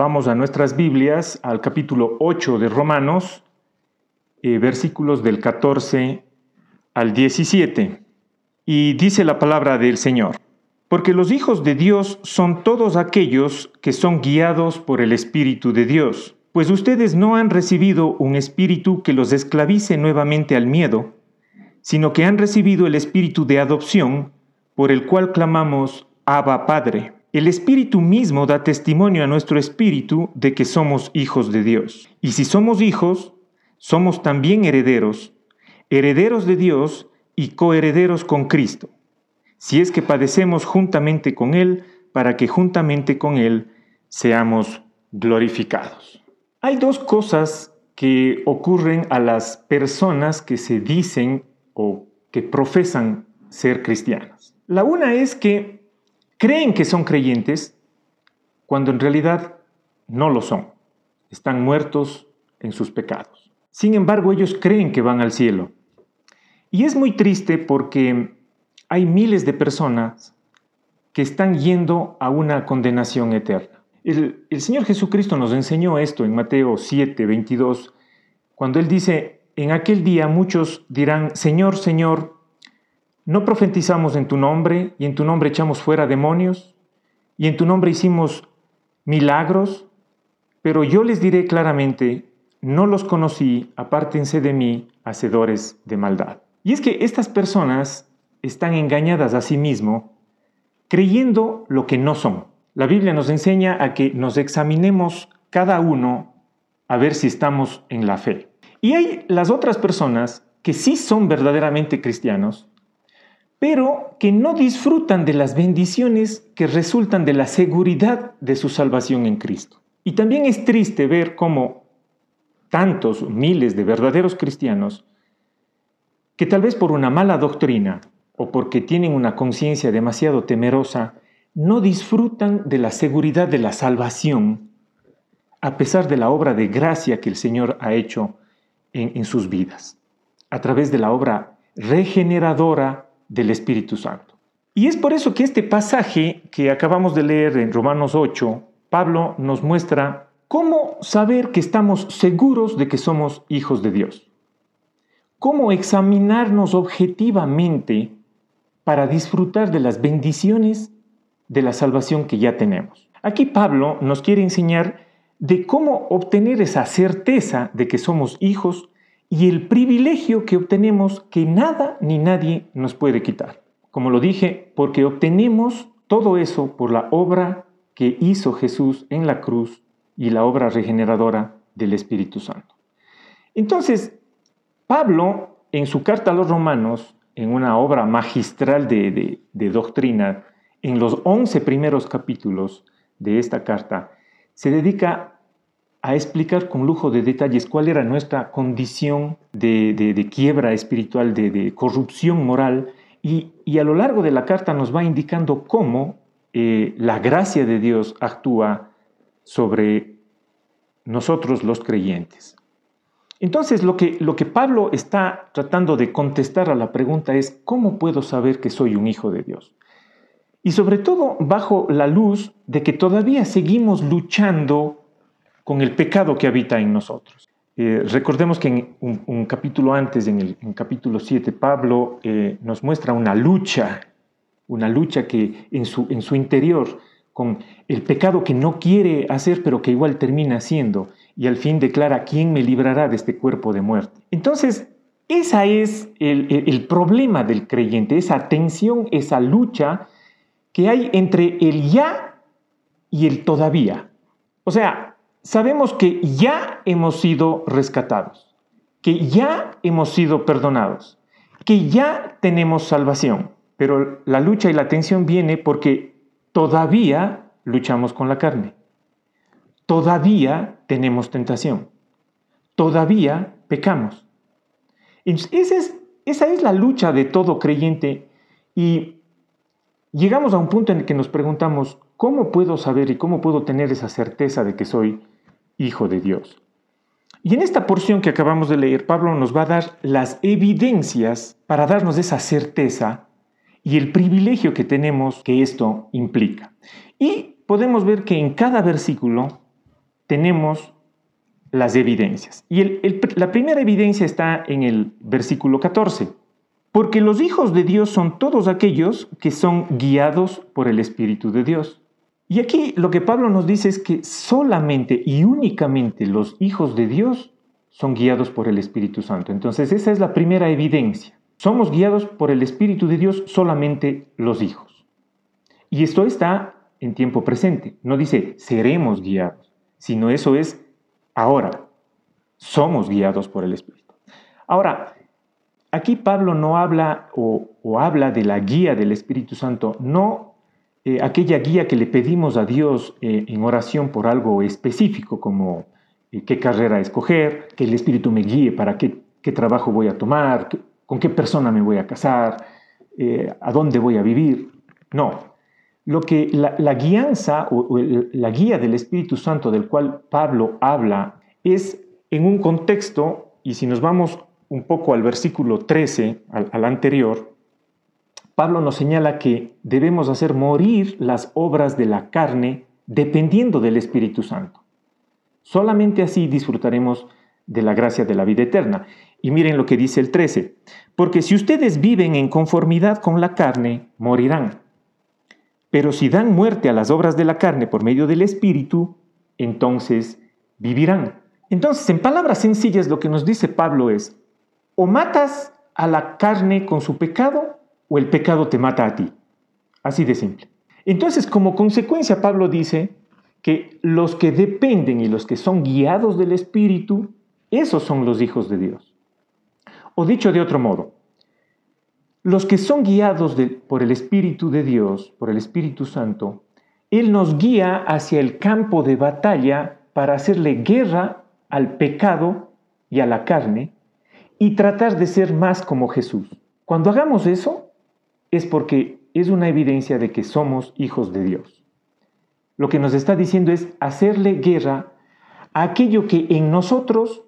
vamos a nuestras Biblias, al capítulo 8 de Romanos, eh, versículos del 14 al 17. Y dice la palabra del Señor, porque los hijos de Dios son todos aquellos que son guiados por el Espíritu de Dios, pues ustedes no han recibido un espíritu que los esclavice nuevamente al miedo, sino que han recibido el espíritu de adopción, por el cual clamamos, Abba Padre. El Espíritu mismo da testimonio a nuestro espíritu de que somos hijos de Dios. Y si somos hijos, somos también herederos, herederos de Dios y coherederos con Cristo, si es que padecemos juntamente con Él, para que juntamente con Él seamos glorificados. Hay dos cosas que ocurren a las personas que se dicen o que profesan ser cristianas. La una es que creen que son creyentes cuando en realidad no lo son. Están muertos en sus pecados. Sin embargo, ellos creen que van al cielo. Y es muy triste porque hay miles de personas que están yendo a una condenación eterna. El, Señor Jesucristo nos enseñó esto en Mateo 7, 22, cuando Él dice, en aquel día muchos dirán, Señor, Señor, ¿No profetizamos en tu nombre y en tu nombre echamos fuera demonios y en tu nombre hicimos milagros? Pero yo les diré claramente, no los conocí, apártense de mí, hacedores de maldad. Y es que estas personas están engañadas a sí mismo, creyendo lo que no son. La Biblia nos enseña a que nos examinemos cada uno a ver si estamos en la fe. Y hay las otras personas que sí son verdaderamente cristianos, pero que no disfrutan de las bendiciones que resultan de la seguridad de su salvación en Cristo. Y también es triste ver cómo tantos miles de verdaderos cristianos, que tal vez por una mala doctrina o porque tienen una conciencia demasiado temerosa, no disfrutan de la seguridad de la salvación, a pesar de la obra de gracia que el Señor ha hecho en, en sus vidas, a través de la obra regeneradora del Espíritu Santo. Y es por eso que este pasaje que acabamos de leer en Romanos 8, Pablo nos muestra cómo saber que estamos seguros de que somos hijos de Dios. Cómo examinarnos objetivamente para disfrutar de las bendiciones de la salvación que ya tenemos. Aquí Pablo nos quiere enseñar de cómo obtener esa certeza de que somos hijos y el privilegio que obtenemos que nada ni nadie nos puede quitar. Como lo dije, porque obtenemos todo eso por la obra que hizo Jesús en la cruz y la obra regeneradora del Espíritu Santo. Entonces, Pablo, en su carta a los romanos, en una obra magistral de, de doctrina, en los once primeros capítulos de esta carta, se dedica a explicar con lujo de detalles cuál era nuestra condición de, quiebra espiritual, de, corrupción moral, y, a lo largo de la carta nos va indicando cómo eh, la gracia de Dios actúa sobre nosotros los creyentes. Entonces, lo que, lo que Pablo está tratando de contestar a la pregunta es, ¿cómo puedo saber que soy un hijo de Dios? Y sobre todo bajo la luz de que todavía seguimos luchando con el pecado que habita en nosotros. Eh, recordemos que en un, capítulo antes, en el capítulo 7, Pablo eh, nos muestra una lucha, una lucha que en su, en su interior, con el pecado que no quiere hacer, pero que igual termina haciendo, y al fin declara, ¿quién me librará de este cuerpo de muerte? Entonces, ese es el, el problema del creyente, esa tensión, esa lucha que hay entre el ya y el todavía. O sea, sabemos que ya hemos sido rescatados, que ya hemos sido perdonados, que ya tenemos salvación. Pero la lucha y la tensión viene porque todavía luchamos con la carne. Todavía tenemos tentación. Todavía pecamos. Esa es, la lucha de todo creyente y llegamos a un punto en el que nos preguntamos, ¿cómo puedo saber y cómo puedo tener esa certeza de que soy Hijo de Dios. Y en esta porción que acabamos de leer, Pablo nos va a dar las evidencias para darnos esa certeza y el privilegio que tenemos que esto implica. Y podemos ver que en cada versículo tenemos las evidencias. Y la primera evidencia está en el versículo 14. Porque los hijos de Dios son todos aquellos que son guiados por el Espíritu de Dios. Y aquí lo que Pablo nos dice es que solamente y únicamente los hijos de Dios son guiados por el Espíritu Santo. Entonces esa es la primera evidencia. Somos guiados por el Espíritu de Dios solamente los hijos. Y esto está en tiempo presente. No dice seremos guiados, sino eso es ahora. Somos guiados por el Espíritu. Ahora, aquí Pablo no habla o, habla de la guía del Espíritu Santo, no eh, aquella guía que le pedimos a Dios eh, en oración por algo específico, como eh, qué carrera escoger, que el Espíritu me guíe para qué, trabajo voy a tomar, con qué persona me voy a casar, a dónde voy a vivir. No, lo que la, guianza o, la guía del Espíritu Santo del cual Pablo habla es en un contexto, y si nos vamos un poco al versículo 13, al, anterior, Pablo nos señala que debemos hacer morir las obras de la carne dependiendo del Espíritu Santo. Solamente así disfrutaremos de la gracia de la vida eterna. Y miren lo que dice el 13, porque si ustedes viven en conformidad con la carne, morirán. Pero si dan muerte a las obras de la carne por medio del Espíritu, entonces vivirán. Entonces, en palabras sencillas, lo que nos dice Pablo es, o matas a la carne con su pecado, o el pecado te mata a ti. Así de simple. Entonces, como consecuencia, Pablo dice que los que dependen y los que son guiados del Espíritu, esos son los hijos de Dios. O dicho de otro modo, los que son guiados por el Espíritu de Dios, por el Espíritu Santo, Él nos guía hacia el campo de batalla para hacerle guerra al pecado y a la carne y tratar de ser más como Jesús. Cuando hagamos eso es porque es una evidencia de que somos hijos de Dios. Lo que nos está diciendo es hacerle guerra a aquello que en nosotros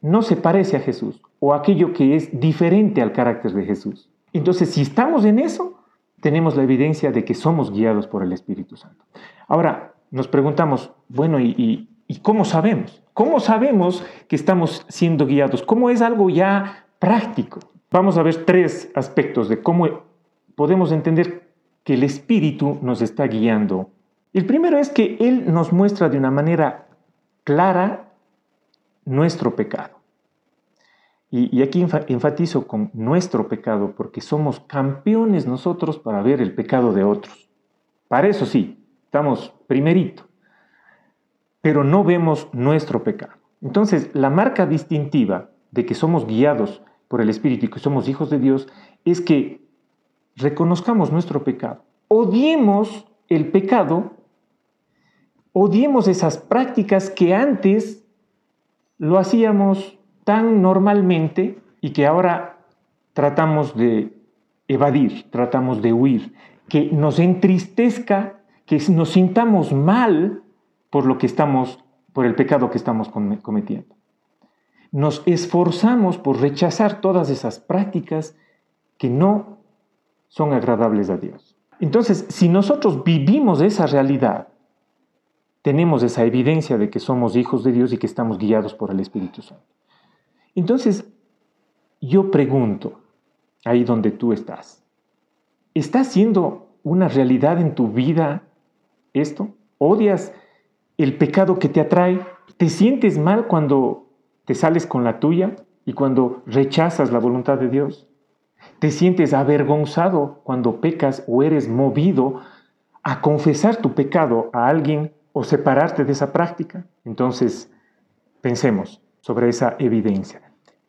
no se parece a Jesús o aquello que es diferente al carácter de Jesús. Entonces, si estamos en eso, tenemos la evidencia de que somos guiados por el Espíritu Santo. Ahora, nos preguntamos, bueno, ¿y, cómo sabemos? ¿Cómo sabemos que estamos siendo guiados? ¿Cómo es algo ya práctico? Vamos a ver tres aspectos de cómo podemos entender que el Espíritu nos está guiando. El primero es que Él nos muestra de una manera clara nuestro pecado. Y, aquí enfatizo con nuestro pecado, porque somos campeones nosotros para ver el pecado de otros. Para eso sí, estamos primerito, pero no vemos nuestro pecado. Entonces, la marca distintiva de que somos guiados por el Espíritu y que somos hijos de Dios es que reconozcamos nuestro pecado, odiemos el pecado, odiemos esas prácticas que antes lo hacíamos tan normalmente y que ahora tratamos de evadir, tratamos de huir, que nos entristezca, que nos sintamos mal por lo que estamos, por el pecado que estamos cometiendo. Nos esforzamos por rechazar todas esas prácticas que no son agradables a Dios. Entonces, si nosotros vivimos esa realidad, tenemos esa evidencia de que somos hijos de Dios y que estamos guiados por el Espíritu Santo. Entonces, yo pregunto, ahí donde tú estás, ¿está siendo una realidad en tu vida esto? ¿Odias el pecado que te atrae? ¿Te sientes mal cuando te sales con la tuya y cuando rechazas la voluntad de Dios? ¿Te sientes avergonzado cuando pecas o eres movido a confesar tu pecado a alguien o separarte de esa práctica? Entonces, pensemos, sobre esa evidencia.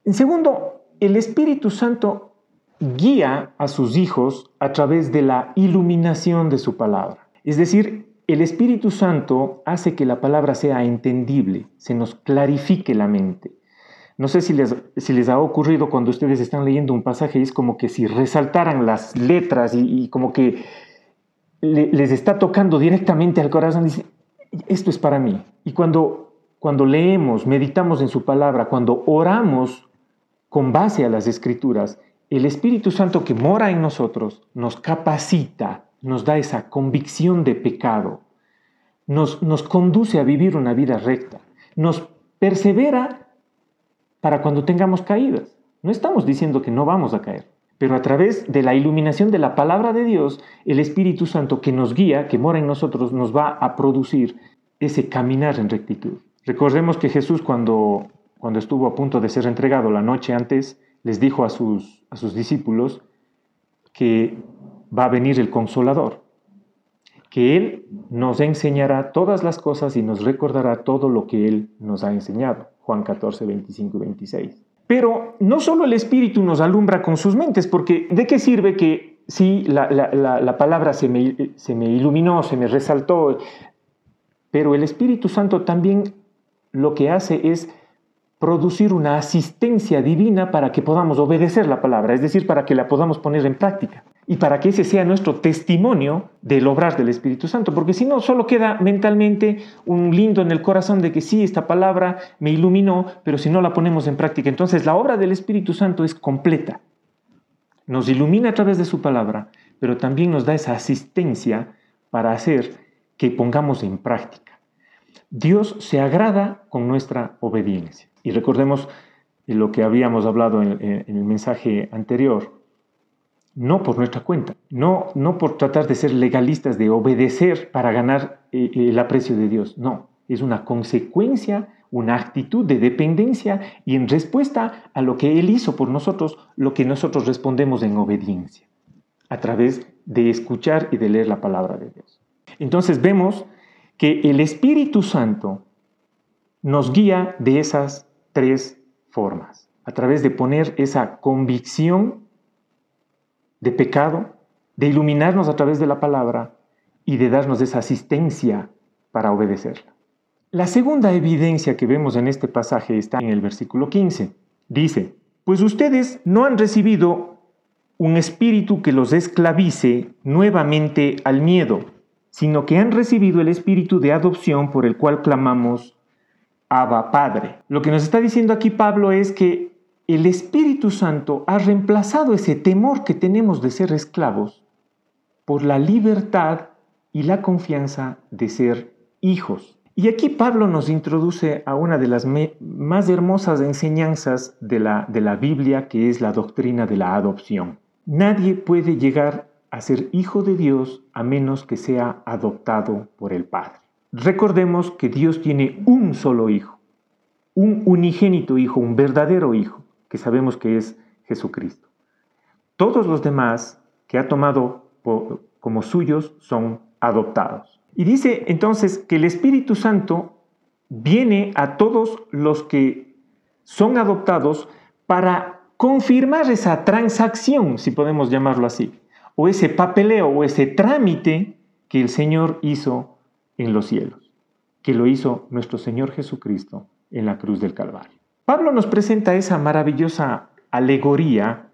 En segundo, el Espíritu Santo guía a sus hijos a través de la iluminación de su palabra. Es decir, el Espíritu Santo hace que la palabra sea entendible, se nos clarifique la mente. No sé si les, si les ha ocurrido cuando ustedes están leyendo un pasaje, es como que si resaltaran las letras y, como que les está tocando directamente al corazón, dice, esto es para mí. Y cuando cuando leemos, meditamos en su palabra, cuando oramos con base a las escrituras, el Espíritu Santo que mora en nosotros nos capacita, nos da esa convicción de pecado, nos, nos conduce a vivir una vida recta, nos persevera para cuando tengamos caídas. No estamos diciendo que no vamos a caer, pero a través de la iluminación de la palabra de Dios, el Espíritu Santo que nos guía, que mora en nosotros, nos va a producir ese caminar en rectitud. Recordemos que Jesús cuando, cuando estuvo a punto de ser entregado la noche antes, les dijo a sus, a sus discípulos que va a venir el consolador, que Él nos enseñará todas las cosas y nos recordará todo lo que Él nos ha enseñado. Juan 14, 25 y 26. Pero no solo el Espíritu nos alumbra con sus mentes, porque ¿de qué sirve que sí, la, palabra se me, se me iluminó, se me resaltó, pero el Espíritu Santo también lo que hace es producir una asistencia divina para que podamos obedecer la palabra, es decir, para que la podamos poner en práctica y para que ese sea nuestro testimonio del obrar del Espíritu Santo, porque si no, solo queda mentalmente un lindo en el corazón de que sí, esta palabra me iluminó, pero si no la ponemos en práctica, entonces la obra del Espíritu Santo es completa. Nos ilumina a través de su palabra, pero también nos da esa asistencia para hacer que pongamos en práctica. Dios se agrada con nuestra obediencia. Y recordemos lo que habíamos hablado en, el mensaje anterior, no por nuestra cuenta, no, no por tratar de ser legalistas, de obedecer para ganar eh, el aprecio de Dios, no, es una consecuencia, una actitud de dependencia y en respuesta a lo que Él hizo por nosotros, lo que nosotros respondemos en obediencia, a través de escuchar y de leer la palabra de Dios. Entonces vemos que el Espíritu Santo nos guía de esas tres formas, a través de poner esa convicción de pecado, de iluminarnos a través de la palabra y de darnos esa asistencia para obedecerla. La segunda evidencia que vemos en este pasaje está en el versículo 15. Dice, pues ustedes no han recibido un espíritu que los esclavice nuevamente al miedo, sino que han recibido el espíritu de adopción por el cual clamamos Abba Padre. Lo que nos está diciendo aquí Pablo es que el Espíritu Santo ha reemplazado ese temor que tenemos de ser esclavos por la libertad y la confianza de ser hijos. Y aquí Pablo nos introduce a una de las más hermosas enseñanzas de la, de la Biblia, que es la doctrina de la adopción. Nadie puede llegar a ser hijo de Dios a menos que sea adoptado por el Padre. Recordemos que Dios tiene un solo hijo, un unigénito hijo, un verdadero hijo que sabemos que es Jesucristo. Todos los demás que ha tomado como suyos son adoptados. Y dice entonces que el Espíritu Santo viene a todos los que son adoptados para confirmar esa transacción, si podemos llamarlo así, o ese papeleo o ese trámite que el Señor hizo en los cielos, que lo hizo nuestro Señor Jesucristo en la cruz del Calvario. Pablo nos presenta esa maravillosa alegoría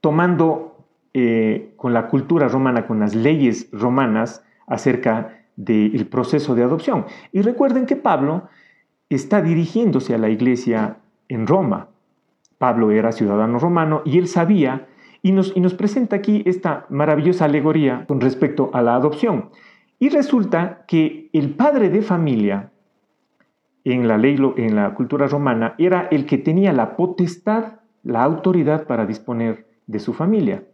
tomando eh, con la cultura romana, con las leyes romanas acerca del proceso de adopción. Y recuerden que Pablo está dirigiéndose a la iglesia en Roma. Pablo era ciudadano romano y él sabía y nos, y nos presenta aquí esta maravillosa alegoría con respecto a la adopción. Y resulta que el padre de familia en la ley, en la cultura romana, era el que tenía la potestad, la autoridad para disponer de su familia,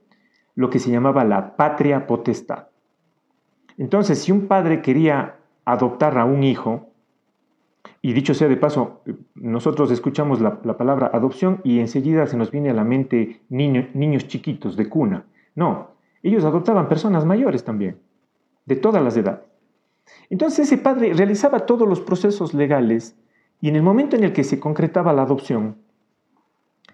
lo que se llamaba la patria potestad. Entonces, si un padre quería adoptar a un hijo, y dicho sea de paso, nosotros escuchamos la, palabra adopción y enseguida se nos viene a la mente niños chiquitos de cuna. No, ellos adoptaban personas mayores también, de todas las edades. Entonces ese padre realizaba todos los procesos legales y en el momento en el que se concretaba la adopción,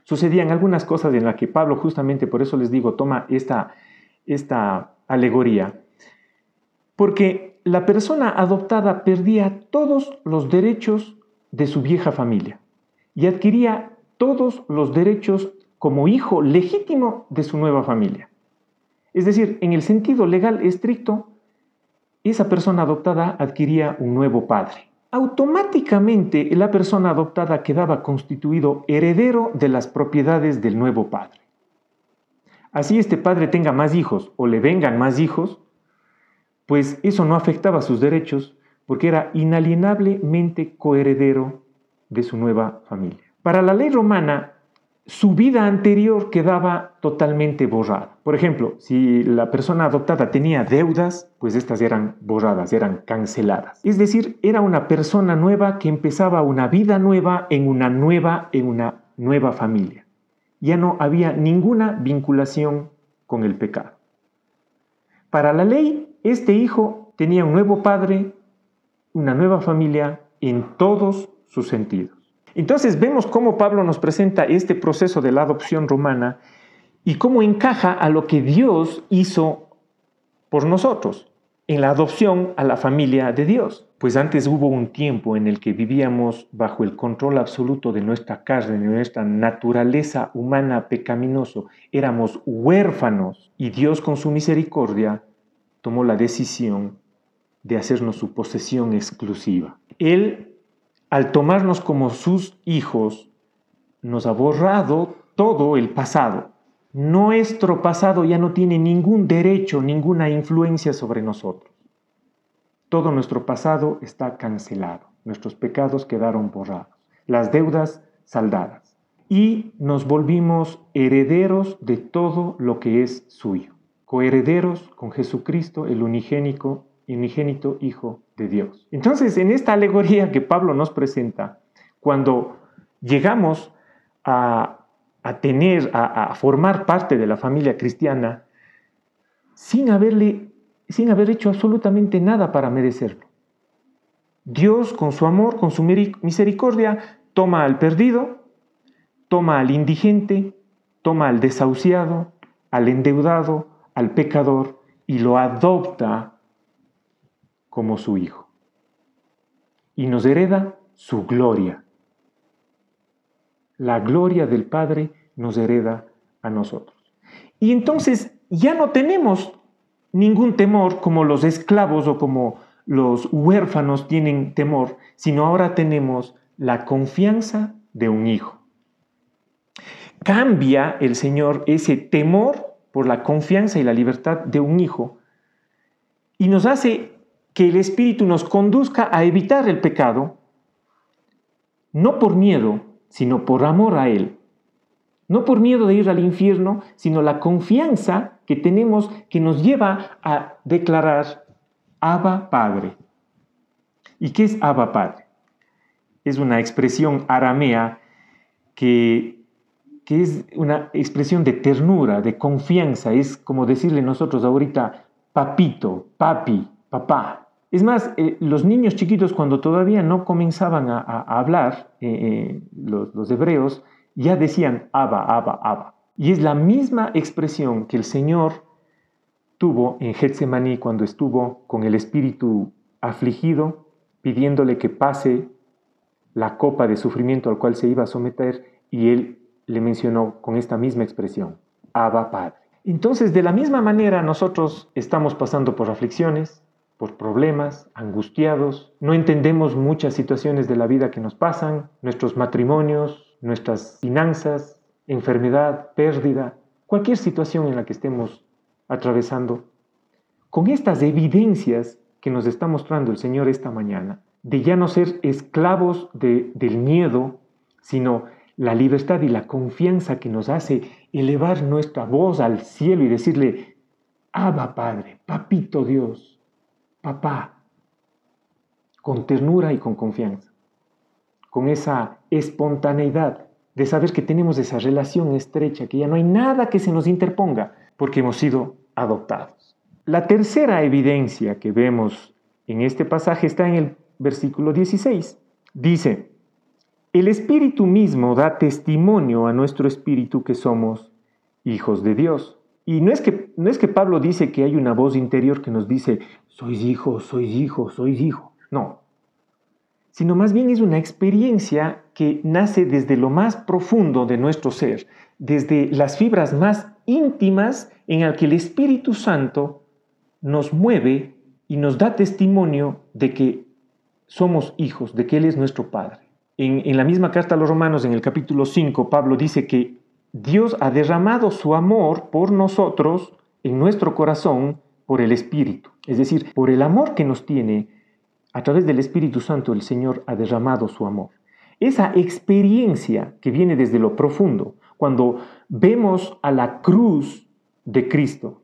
sucedían algunas cosas en las que Pablo justamente por eso les digo, toma esta, esta alegoría, porque la persona adoptada perdía todos los derechos de su vieja familia y adquiría todos los derechos como hijo legítimo de su nueva familia. Es decir, en el sentido legal estricto, esa persona adoptada adquiría un nuevo padre. Automáticamente la persona adoptada quedaba constituido heredero de las propiedades del nuevo padre. Así este padre tenga más hijos o le vengan más hijos, pues eso no afectaba sus derechos porque era inalienablemente coheredero de su nueva familia. Para la ley romana, su vida anterior quedaba totalmente borrada. Por ejemplo, si la persona adoptada tenía deudas, pues estas eran borradas, eran canceladas. Es decir, era una persona nueva que empezaba una vida nueva en una nueva en una nueva familia. Ya no había ninguna vinculación con el pecado. Para la ley, este hijo tenía un nuevo padre, una nueva familia en todos sus sentidos. Entonces vemos cómo Pablo nos presenta este proceso de la adopción romana y cómo encaja a lo que Dios hizo por nosotros en la adopción a la familia de Dios. Pues antes hubo un tiempo en el que vivíamos bajo el control absoluto de nuestra carne, de nuestra naturaleza humana pecaminoso. Éramos huérfanos y Dios con su misericordia tomó la decisión de hacernos su posesión exclusiva. Él al tomarnos como sus hijos, nos ha borrado todo el pasado. Nuestro pasado ya no tiene ningún derecho, ninguna influencia sobre nosotros. Todo nuestro pasado está cancelado. Nuestros pecados quedaron borrados. Las deudas saldadas. Y nos volvimos herederos de todo lo que es suyo. Coherederos con Jesucristo, el unigénico unigénito Hijo de Dios. Entonces, en esta alegoría que Pablo nos presenta, cuando llegamos a, tener, a, formar parte de la familia cristiana, sin, haberle, sin haber hecho absolutamente nada para merecerlo. Dios, con su amor, con su misericordia, toma al perdido, toma al indigente, toma al desahuciado, al endeudado, al pecador, y lo adopta como su Hijo. Y nos hereda su gloria. La gloria del Padre nos hereda a nosotros. Y entonces ya no tenemos ningún temor como los esclavos o como los huérfanos tienen temor, sino ahora tenemos la confianza de un hijo. Cambia el Señor ese temor por la confianza y la libertad de un hijo y nos hace que el Espíritu nos conduzca a evitar el pecado, no por miedo, sino por amor a Él. No por miedo de ir al infierno, sino la confianza que tenemos que nos lleva a declarar Abba Padre. ¿Y qué es Abba Padre? Es una expresión aramea que, que es una expresión de ternura, de confianza. Es como decirle nosotros ahorita papito, papi, papá. Es más, eh, los niños chiquitos cuando todavía no comenzaban a, hablar, eh, eh, los, hebreos, ya decían Abba, Abba, Abba. Y es la misma expresión que el Señor tuvo en Getsemaní cuando estuvo con el espíritu afligido, pidiéndole que pase la copa de sufrimiento al cual se iba a someter, y él le mencionó con esta misma expresión, Abba Padre. Entonces, de la misma manera, nosotros estamos pasando por aflicciones, por problemas, angustiados, no entendemos muchas situaciones de la vida que nos pasan, nuestros matrimonios, nuestras finanzas, enfermedad, pérdida, cualquier situación en la que estemos atravesando. Con estas evidencias que nos está mostrando el Señor esta mañana, de ya no ser esclavos del miedo, sino la libertad y la confianza que nos hace elevar nuestra voz al cielo y decirle, Abba Padre, Papito Dios, papá, con ternura y con confianza, con esa espontaneidad de saber que tenemos esa relación estrecha, que ya no hay nada que se nos interponga, porque hemos sido adoptados. La tercera evidencia que vemos en este pasaje está en el versículo 16. Dice, el Espíritu mismo da testimonio a nuestro Espíritu que somos hijos de Dios. Y no es, que, no es que Pablo dice que hay una voz interior que nos dice, sois hijo, sois hijo, sois hijo. No. Sino más bien es una experiencia que nace desde lo más profundo de nuestro ser, desde las fibras más íntimas en las que el Espíritu Santo nos mueve y nos da testimonio de que somos hijos, de que Él es nuestro Padre. En, la misma carta a los Romanos, en el capítulo 5, Pablo dice que Dios ha derramado su amor por nosotros en nuestro corazón por el Espíritu. Es decir, por el amor que nos tiene, a través del Espíritu Santo el Señor ha derramado su amor. Esa experiencia que viene desde lo profundo, cuando vemos a la cruz de Cristo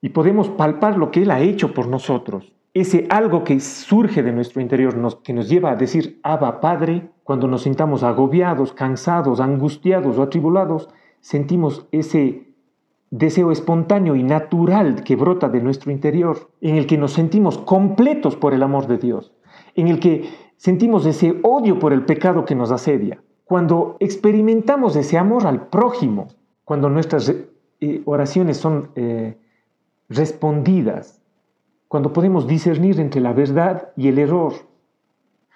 y podemos palpar lo que Él ha hecho por nosotros, ese algo que surge de nuestro interior, que nos lleva a decir, Abba Padre, cuando nos sintamos agobiados, cansados, angustiados o atribulados, sentimos ese deseo espontáneo y natural que brota de nuestro interior, en el que nos sentimos completos por el amor de Dios, en el que sentimos ese odio por el pecado que nos asedia. Cuando experimentamos ese amor al prójimo, cuando nuestras eh, oraciones son eh, respondidas, cuando podemos discernir entre la verdad y el error,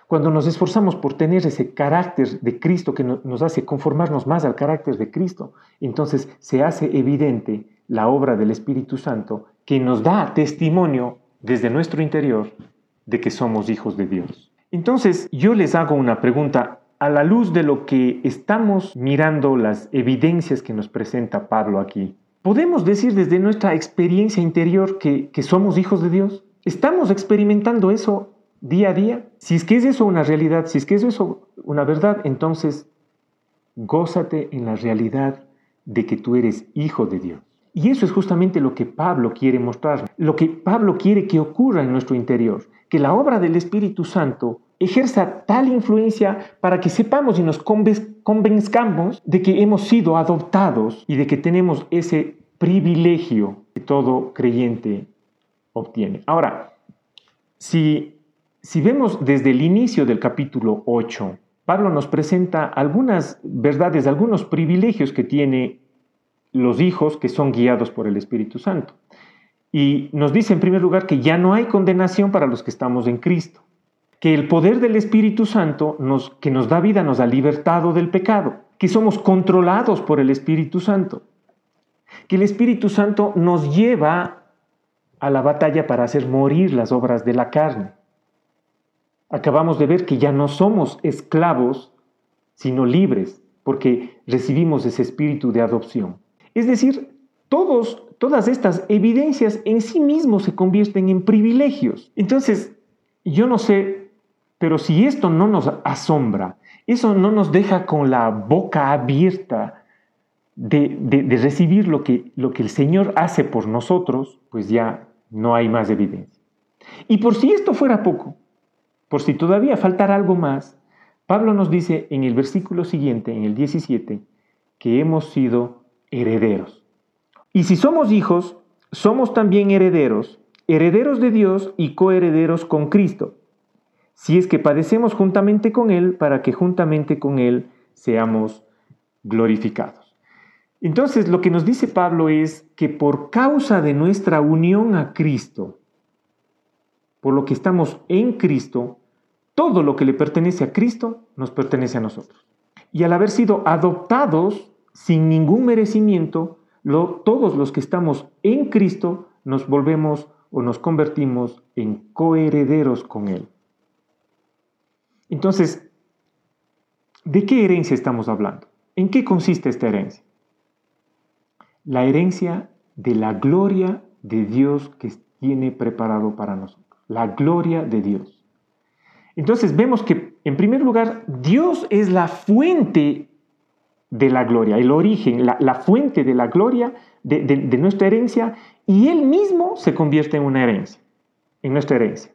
cuando nos esforzamos por tener ese carácter de Cristo que nos hace conformarnos más al carácter de Cristo, entonces se hace evidente la obra del Espíritu Santo que nos da testimonio desde nuestro interior de que somos hijos de Dios. Entonces yo les hago una pregunta a la luz de lo que estamos mirando, las evidencias que nos presenta Pablo aquí. ¿Podemos decir desde nuestra experiencia interior que, somos hijos de Dios? ¿Estamos experimentando eso día a día. Si es que es eso una realidad, si es que es eso una verdad, entonces gózate en la realidad de que tú eres hijo de Dios. Y eso es justamente lo que Pablo quiere mostrar, lo que Pablo quiere que ocurra en nuestro interior, que la obra del Espíritu Santo ejerza tal influencia para que sepamos y nos convenzcamos de que hemos sido adoptados y de que tenemos ese privilegio que todo creyente obtiene. Ahora, si vemos desde el inicio del capítulo 8, Pablo nos presenta algunas verdades, algunos privilegios que tiene los hijos que son guiados por el Espíritu Santo. Y nos dice en primer lugar que ya no hay condenación para los que estamos en Cristo, que el poder del Espíritu Santo nos, que nos da vida nos ha libertado del pecado, que somos controlados por el Espíritu Santo, que el Espíritu Santo nos lleva a la batalla para hacer morir las obras de la carne, acabamos de ver que ya no somos esclavos, sino libres, porque recibimos ese espíritu de adopción. Es decir, todos, todas estas evidencias en sí mismos se convierten en privilegios. Entonces, yo no sé, pero si esto no nos asombra, eso no nos deja con la boca abierta de, recibir lo que, lo que el Señor hace por nosotros, pues ya no hay más evidencia. Y por si esto fuera poco, por si todavía faltara algo más, Pablo nos dice en el versículo siguiente, en el 17, que hemos sido herederos. Y si somos hijos, somos también herederos, herederos de Dios y coherederos con Cristo, si es que padecemos juntamente con Él, para que juntamente con Él seamos glorificados. Entonces lo que nos dice Pablo es que por causa de nuestra unión a Cristo, por lo que estamos en Cristo, todo lo que le pertenece a Cristo nos pertenece a nosotros. Y al haber sido adoptados sin ningún merecimiento, todos los que estamos en Cristo nos volvemos o nos convertimos en coherederos con Él. Entonces, ¿de qué herencia estamos hablando? ¿En qué consiste esta herencia? La herencia de la gloria de Dios que tiene preparado para nosotros. La gloria de Dios. Entonces vemos que, en primer lugar, Dios es la fuente de la gloria, el origen, la, fuente de la gloria de, nuestra herencia, y Él mismo se convierte en una herencia, en nuestra herencia.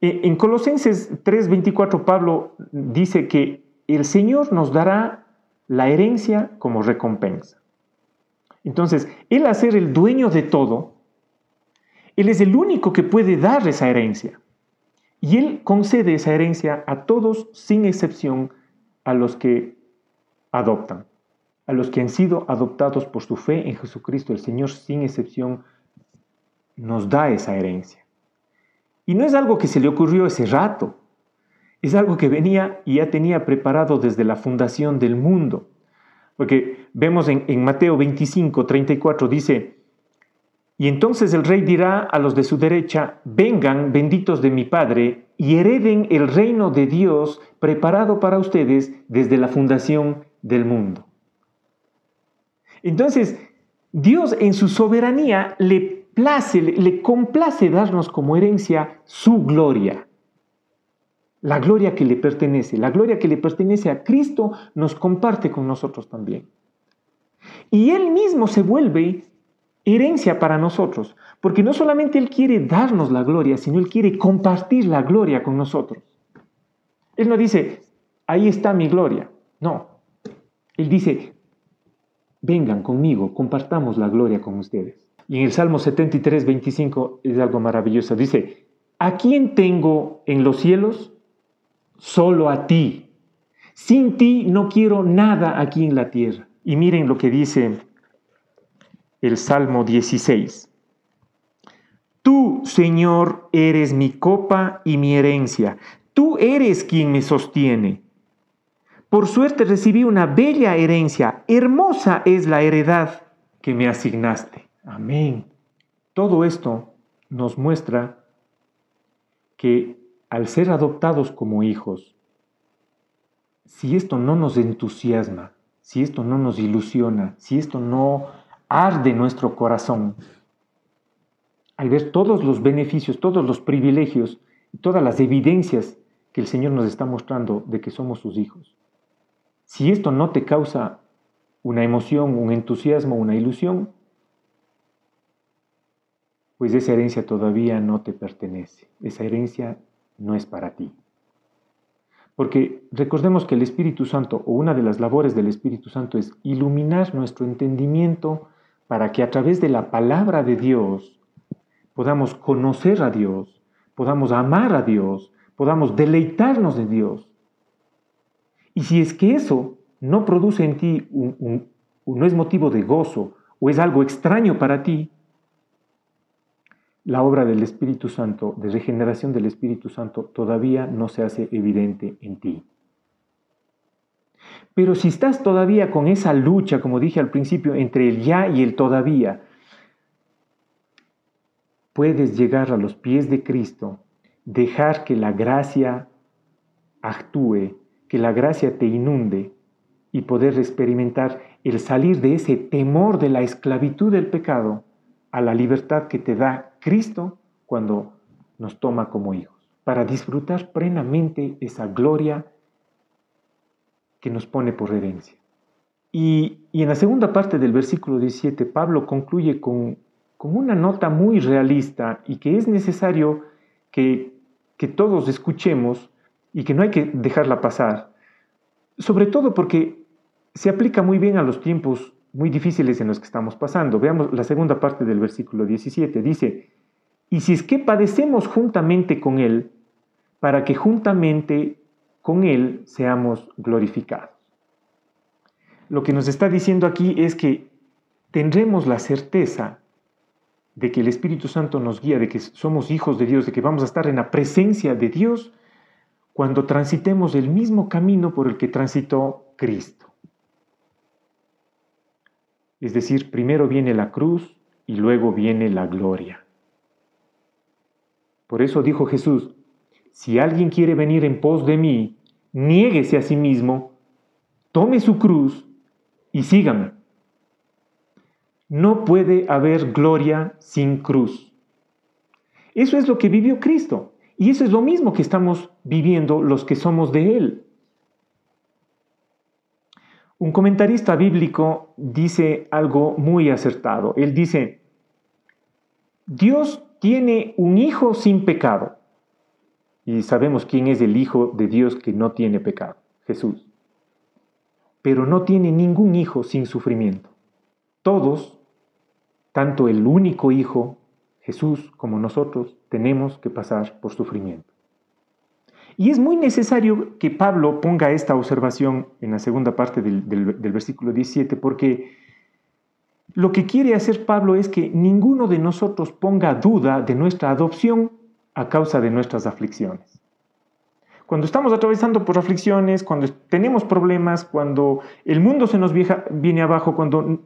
E, en Colosenses 3:24 Pablo dice que el Señor nos dará la herencia como recompensa. Entonces, Él a ser el dueño de todo, Él es el único que puede dar esa herencia. Y Él concede esa herencia a todos sin excepción a los que adoptan, a los que han sido adoptados por su fe en Jesucristo, el Señor sin excepción nos da esa herencia. Y no es algo que se le ocurrió ese rato, es algo que venía y ya tenía preparado desde la fundación del mundo. Porque vemos en, en Mateo 25, 34, dice, y entonces el rey dirá a los de su derecha, vengan benditos de mi Padre, y hereden el reino de Dios preparado para ustedes desde la fundación del mundo. Entonces, Dios en su soberanía le le, complace darnos como herencia su gloria. La gloria que le pertenece, la gloria que le pertenece a Cristo nos comparte con nosotros también. Y Él mismo se vuelve herencia para nosotros, porque no solamente Él quiere darnos la gloria, sino Él quiere compartir la gloria con nosotros. Él no dice, ahí está mi gloria. No. Él dice, vengan conmigo, compartamos la gloria con ustedes. Y en el Salmo 73, 25 es algo maravilloso. Dice, ¿a quién tengo en los cielos? Solo a ti. Sin ti no quiero nada aquí en la tierra. Y miren lo que dice el Salmo 16. Tú, Señor, eres mi copa y mi herencia. Tú eres quien me sostiene. Por suerte recibí una bella herencia. Hermosa es la heredad que me asignaste. Amén. Todo esto nos muestra que al ser adoptados como hijos, si esto no nos entusiasma, si esto no nos ilusiona, si esto no arde nuestro corazón, al ver todos los beneficios, todos los privilegios todas las evidencias que el Señor nos está mostrando de que somos sus hijos, si esto no te causa una emoción, un entusiasmo, una ilusión, pues esa herencia todavía no te pertenece, esa herencia no es para ti. Porque recordemos que el Espíritu Santo, o una de las labores del Espíritu Santo, es iluminar nuestro entendimiento para que a través de la palabra de Dios podamos conocer a Dios, podamos amar a Dios, podamos deleitarnos de Dios. Y si es que eso no produce en ti, no es motivo de gozo o es algo extraño para ti, la obra del Espíritu Santo, de regeneración del Espíritu Santo, todavía no se hace evidente en ti. Pero si estás todavía con esa lucha, como dije al principio, entre el ya y el todavía, puedes llegar a los pies de Cristo, dejar que la gracia actúe, que la gracia te inunde y poder experimentar el salir de ese temor de la esclavitud del pecado a la libertad que te da Cristo cuando nos toma como hijos, para disfrutar plenamente esa gloria que nos pone por herencia. Y, en la segunda parte del versículo 17, Pablo concluye con, con una nota muy realista y que es necesario que, que todos escuchemos y que no hay que dejarla pasar, sobre todo porque se aplica muy bien a los tiempos muy difíciles en los que estamos pasando. Veamos la segunda parte del versículo 17. Dice, y si es que padecemos juntamente con Él, para que juntamente con Él seamos glorificados. Lo que nos está diciendo aquí es que tendremos la certeza de que el Espíritu Santo nos guía, de que somos hijos de Dios, de que vamos a estar en la presencia de Dios cuando transitemos el mismo camino por el que transitó Cristo. Es decir, primero viene la cruz y luego viene la gloria. Por eso dijo Jesús, si alguien quiere venir en pos de mí, niéguese a sí mismo, tome su cruz y sígame. No puede haber gloria sin cruz. Eso es lo que vivió Cristo. Y eso es lo mismo que estamos viviendo los que somos de Él. Un comentarista bíblico dice algo muy acertado. Él dice, Dios tiene un hijo sin pecado. Y sabemos quién es el hijo de Dios que no tiene pecado, Jesús. Pero no tiene ningún hijo sin sufrimiento. Todos, tanto el único hijo, Jesús, como nosotros, tenemos que pasar por sufrimiento. Y es muy necesario que Pablo ponga esta observación en la segunda parte del, versículo 17, porque lo que quiere hacer Pablo es que ninguno de nosotros ponga duda de nuestra adopción a causa de nuestras aflicciones. Cuando estamos atravesando por aflicciones, cuando tenemos problemas, cuando el mundo se nos viene abajo, cuando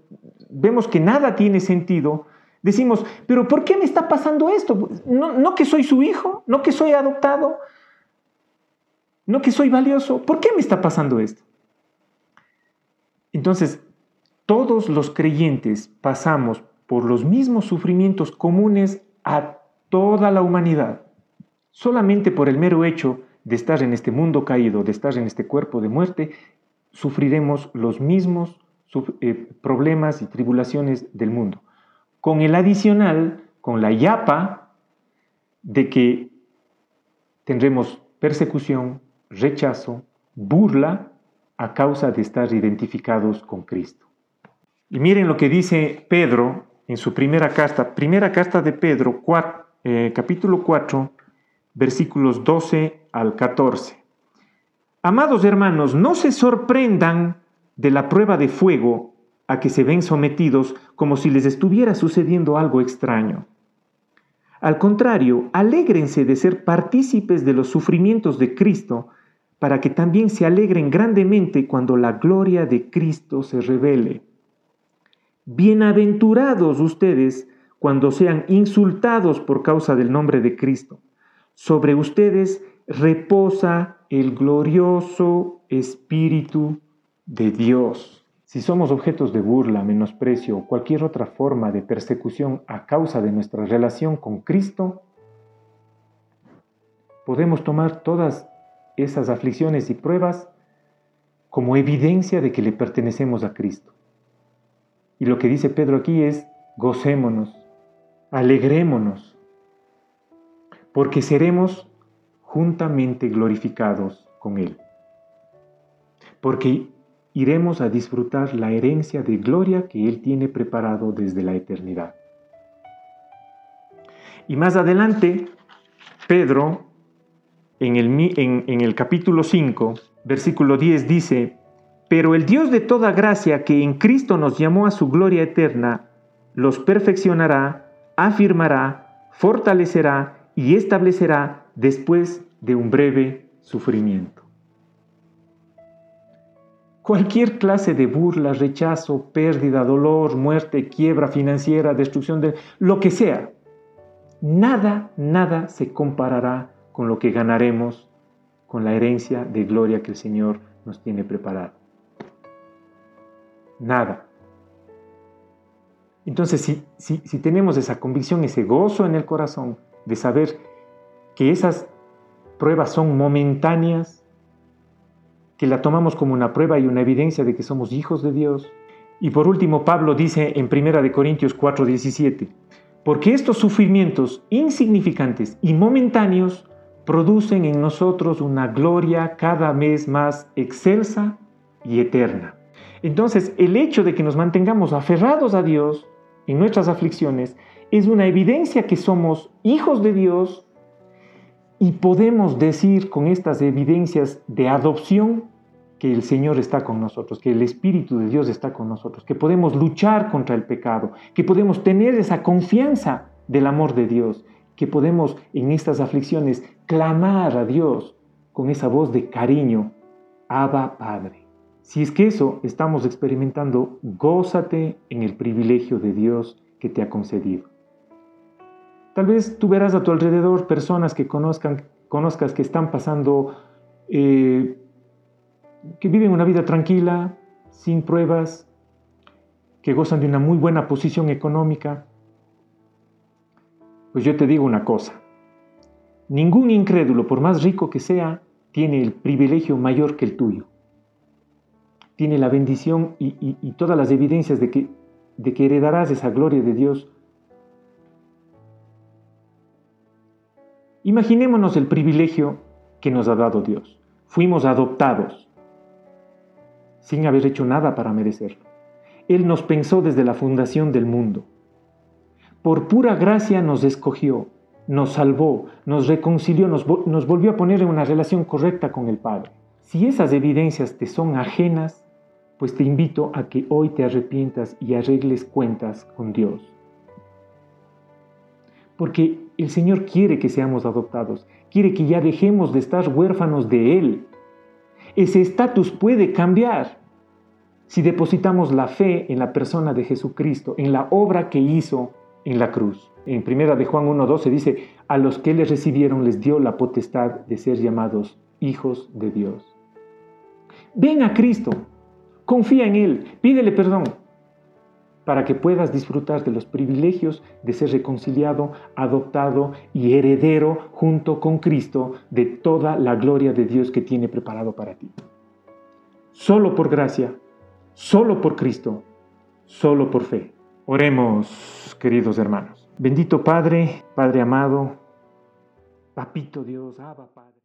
vemos que nada tiene sentido, decimos, pero ¿por qué me está pasando esto? No, no que soy su hijo, no que soy adoptado, no que soy valioso. ¿Por qué me está pasando esto? Entonces, todos los creyentes pasamos por los mismos sufrimientos comunes a toda la humanidad. Solamente por el mero hecho de estar en este mundo caído, de estar en este cuerpo de muerte, sufriremos los mismos eh, problemas y tribulaciones del mundo. Con el adicional, con la yapa de que tendremos persecución, rechazo, burla a causa de estar identificados con Cristo. Y miren lo que dice Pedro en su primera carta, primera carta de Pedro, eh, capítulo 4, versículos 12 al 14. Amados hermanos, no se sorprendan de la prueba de fuego a que se ven sometidos como si les estuviera sucediendo algo extraño. Al contrario, alégrense de ser partícipes de los sufrimientos de Cristo, para que también se alegren grandemente cuando la gloria de Cristo se revele. Bienaventurados ustedes cuando sean insultados por causa del nombre de Cristo. Sobre ustedes reposa el glorioso Espíritu de Dios. Si somos objetos de burla, menosprecio o cualquier otra forma de persecución a causa de nuestra relación con Cristo, podemos tomar todas esas aflicciones y pruebas como evidencia de que le pertenecemos a Cristo. Y lo que dice Pedro aquí es, gocémonos, alegrémonos, porque seremos juntamente glorificados con Él. Porque iremos a disfrutar la herencia de gloria que Él tiene preparado desde la eternidad. Y más adelante, Pedro, en el, capítulo 5, versículo 10, dice, Pero el Dios de toda gracia que en Cristo nos llamó a su gloria eterna, los perfeccionará, afirmará, fortalecerá y establecerá después de un breve sufrimiento. Cualquier clase de burla, rechazo, pérdida, dolor, muerte, quiebra financiera, destrucción de lo que sea, nada, nada se comparará con lo que ganaremos con la herencia de gloria que el Señor nos tiene preparado. Nada. Entonces, si, si, tenemos esa convicción, ese gozo en el corazón de saber que esas pruebas son momentáneas, que la tomamos como una prueba y una evidencia de que somos hijos de Dios. Y por último, Pablo dice en 1 Corintios 4:17, porque estos sufrimientos insignificantes y momentáneos producen en nosotros una gloria cada vez más excelsa y eterna. Entonces, el hecho de que nos mantengamos aferrados a Dios en nuestras aflicciones es una evidencia que somos hijos de Dios y podemos decir con estas evidencias de adopción que el Señor está con nosotros, que el Espíritu de Dios está con nosotros, que podemos luchar contra el pecado, que podemos tener esa confianza del amor de Dios, que podemos en estas aflicciones clamar a Dios con esa voz de cariño, Abba Padre. Si es que eso estamos experimentando, gózate en el privilegio de Dios que te ha concedido. Tal vez tú verás a tu alrededor personas que conozcan, conozcas que están pasando, eh, que viven una vida tranquila, sin pruebas, que gozan de una muy buena posición económica. Pues yo te digo una cosa, ningún incrédulo, por más rico que sea, tiene el privilegio mayor que el tuyo. Tiene la bendición y, todas las evidencias de que, de que heredarás esa gloria de Dios Imaginémonos el privilegio que nos ha dado Dios. Fuimos adoptados sin haber hecho nada para merecerlo. Él nos pensó desde la fundación del mundo. Por pura gracia nos escogió, nos salvó, nos reconcilió, nos, nos volvió a poner en una relación correcta con el Padre. Si esas evidencias te son ajenas, pues te invito a que hoy te arrepientas y arregles cuentas con Dios. Porque el Señor quiere que seamos adoptados, quiere que ya dejemos de estar huérfanos de Él. Ese estatus puede cambiar si depositamos la fe en la persona de Jesucristo, en la obra que hizo en la cruz. En primera de Juan 1.12 dice, a los que le recibieron les dio la potestad de ser llamados hijos de Dios. Ven a Cristo, confía en Él, pídele perdón, para que puedas disfrutar de los privilegios de ser reconciliado, adoptado y heredero junto con Cristo de toda la gloria de Dios que tiene preparado para ti. Solo por gracia, solo por Cristo, solo por fe. Oremos, queridos hermanos. Bendito Padre, Padre amado, Papito Dios, Abba Padre.